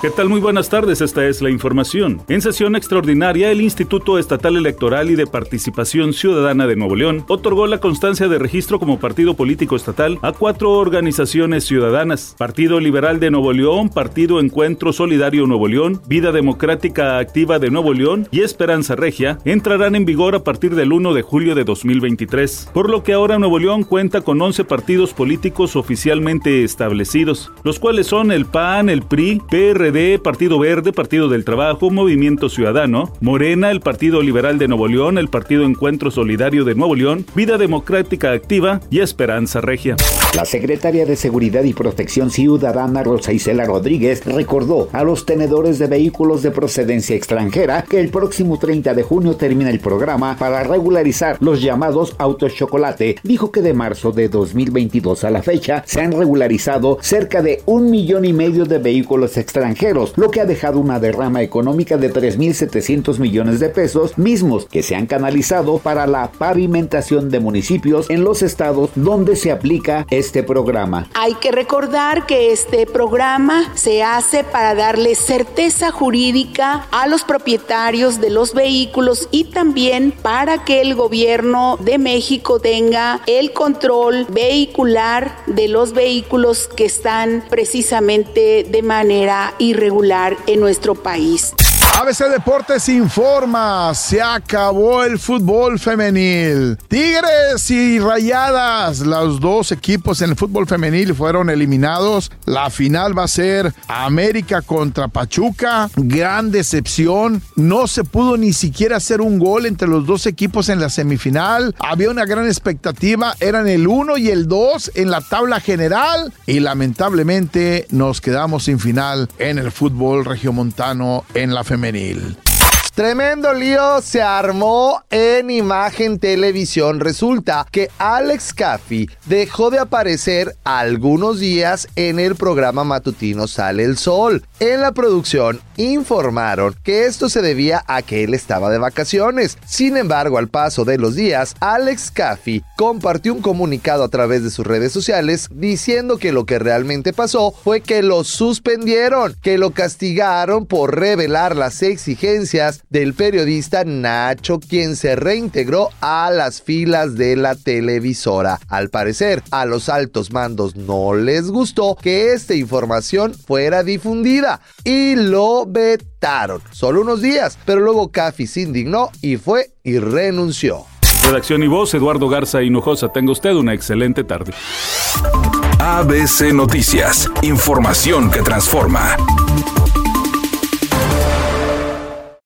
¿Qué tal? Muy buenas tardes, esta es la información. En sesión extraordinaria, el Instituto Estatal Electoral y de Participación Ciudadana de Nuevo León otorgó la constancia de registro como partido político estatal a cuatro organizaciones ciudadanas. Partido Liberal de Nuevo León, Partido Encuentro Solidario Nuevo León, Vida Democrática Activa de Nuevo León y Esperanza Regia entrarán en vigor a partir del 1 de julio de 2023, por lo que ahora Nuevo León cuenta con 11 partidos políticos oficialmente establecidos, los cuales son el PAN, el PRI, Partido Verde, Partido del Trabajo, Movimiento Ciudadano, Morena, el Partido Liberal de Nuevo León, el Partido Encuentro Solidario de Nuevo León, Vida Democrática Activa y Esperanza Regia. La secretaria de Seguridad y Protección Ciudadana Rosa Isela Rodríguez recordó a los tenedores de vehículos de procedencia extranjera que el próximo 30 de junio termina el programa para regularizar los llamados autos chocolate. Dijo que de marzo de 2022 a la fecha se han regularizado cerca de un millón y medio de vehículos extranjeros lo que ha dejado una derrama económica de 3.700 millones de pesos, mismos que se han canalizado para la pavimentación de municipios en los estados donde se aplica este programa. Hay que recordar que este programa se hace para darle certeza jurídica a los propietarios de los vehículos y también para que el gobierno de México tenga el control vehicular de los vehículos que están precisamente de manera irregular en nuestro país. ABC Deportes informa, se acabó el fútbol femenil. Tigres y Rayadas, los dos equipos en el fútbol femenil fueron eliminados. La final va a ser América contra Pachuca. Gran decepción. No se pudo ni siquiera hacer un gol entre los dos equipos en la semifinal. Había una gran expectativa. Eran el 1 y el 2 en la tabla general. Y lamentablemente nos quedamos sin final en el fútbol regiomontano en la femenil. Tremendo lío se armó en Imagen Televisión. Resulta que Alex Caffey dejó de aparecer algunos días en el programa matutino Sale el Sol. En la producción informaron que esto se debía a que él estaba de vacaciones. Sin embargo, al paso de los días, Alex Caffey compartió un comunicado a través de sus redes sociales diciendo que lo que realmente pasó fue que lo suspendieron, que lo castigaron por revelar las exigencias del periodista Nacho, quien se reintegró a las filas de la televisora. Al parecer, a los altos mandos no les gustó que esta información fuera difundida y lo vetaron. Solo unos días, pero luego Caffi se indignó y fue y renunció. Redacción y voz, Eduardo Garza Hinojosa. Tenga usted una excelente tarde. ABC Noticias, información que transforma.